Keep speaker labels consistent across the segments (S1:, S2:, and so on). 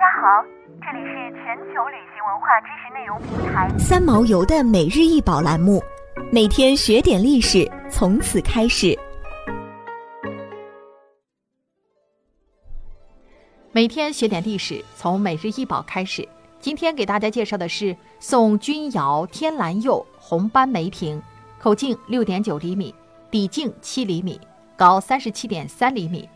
S1: 家好，这里是全球旅行文化知识内容平台
S2: 三毛游的每日一宝栏目，每天学点历史，从此开始。
S3: 每天学点历史，从每日一宝开始。今天给大家介绍的是宋钧窑天蓝釉红斑梅瓶，口径六点九厘米，底径七厘米，高三十七点三厘米。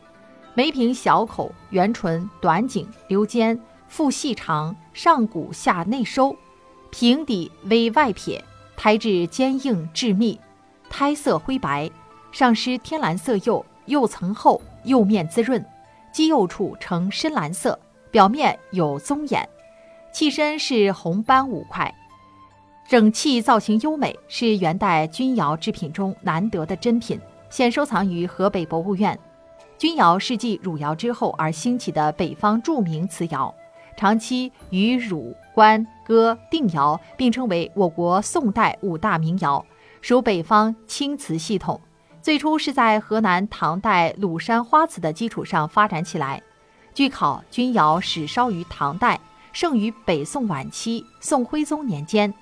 S3: 梅瓶小口，圆唇，短颈，溜尖，腹细长，上鼓下内收，瓶底微外撇，胎质坚硬致密，胎色灰白，上施天蓝色釉，釉层厚，釉面滋润，基釉处呈深蓝色，表面有棕眼，器身是红斑五块，整器造型优美，是元代钧窑制品中难得的珍品，现收藏于河北博物院。钧窑是继汝窑之后而兴起的北方著名瓷窑，长期与汝、官、哥、定窑并称为我国宋代五大名窑，属北方青瓷系统。最初是在河南唐代鲁山花瓷的基础上发展起来。据考，钧窑始烧于唐代，盛于北宋晚期宋徽宗年间，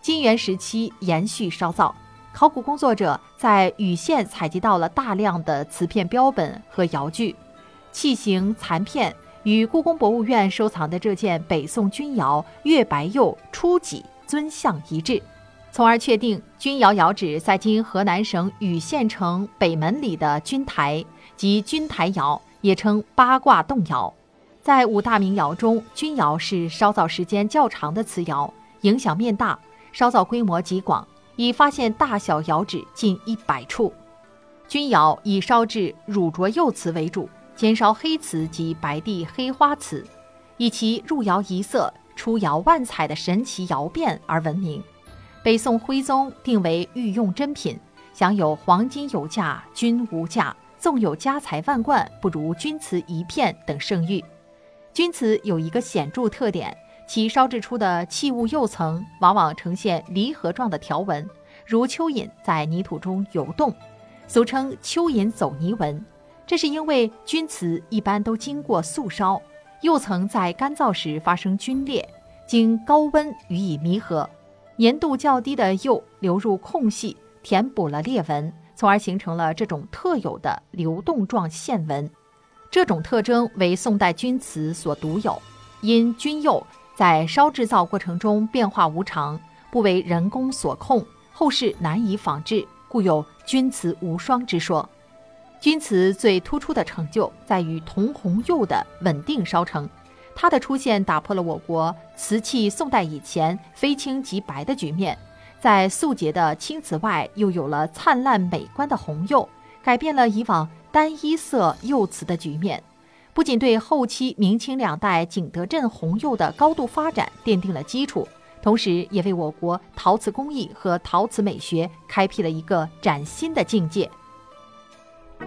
S3: 金元时期延续烧造。考古工作者在禹县采集到了大量的瓷片标本和窑具，器形残片与故宫博物院收藏的这件北宋钧窑月白釉初级尊像一致，从而确定钧窑窑址在今河南省禹县城北门里的钧台及钧台窑，也称八卦洞窑。在五大名窑中，钧窑是烧造时间较长的瓷窑，影响面大，烧造规模极广。已发现大小窑址近一百处，钧窑以烧制乳浊釉瓷为主，兼烧黑瓷及白地黑花瓷，以其入窑一色、出窑万彩的神奇窑变而闻名。北宋徽宗定为御用珍品，享有“黄金有价，钧无价；纵有家财万贯，不如钧瓷一片”等盛誉。钧瓷有一个显著特点。其烧制出的器物釉层往往呈现离合状的条纹，如蚯蚓在泥土中游动，俗称蚯蚓走泥纹。这是因为钧瓷一般都经过素烧，釉层在干燥时发生皲裂，经高温予以弥合，粘度较低的釉流入空隙，填补了裂纹，从而形成了这种特有的流动状线纹。这种特征为宋代钧瓷所独有，因钧釉。在烧制造过程中变化无常，不为人工所控，后世难以仿制，故有“钧瓷无双”之说。钧瓷最突出的成就在于铜红釉的稳定烧成，它的出现打破了我国瓷器宋代以前非青即白的局面，在素洁的青瓷外又有了灿烂美观的红釉，改变了以往单一色釉瓷的局面。不仅对后期明清两代景德镇红釉的高度发展奠定了基础，同时也为我国陶瓷工艺和陶瓷美学开辟了一个崭新的境界。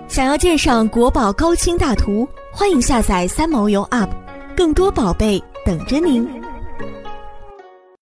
S2: 想要鉴赏国宝高清大图，欢迎下载三毛游 App，更多宝贝等着您。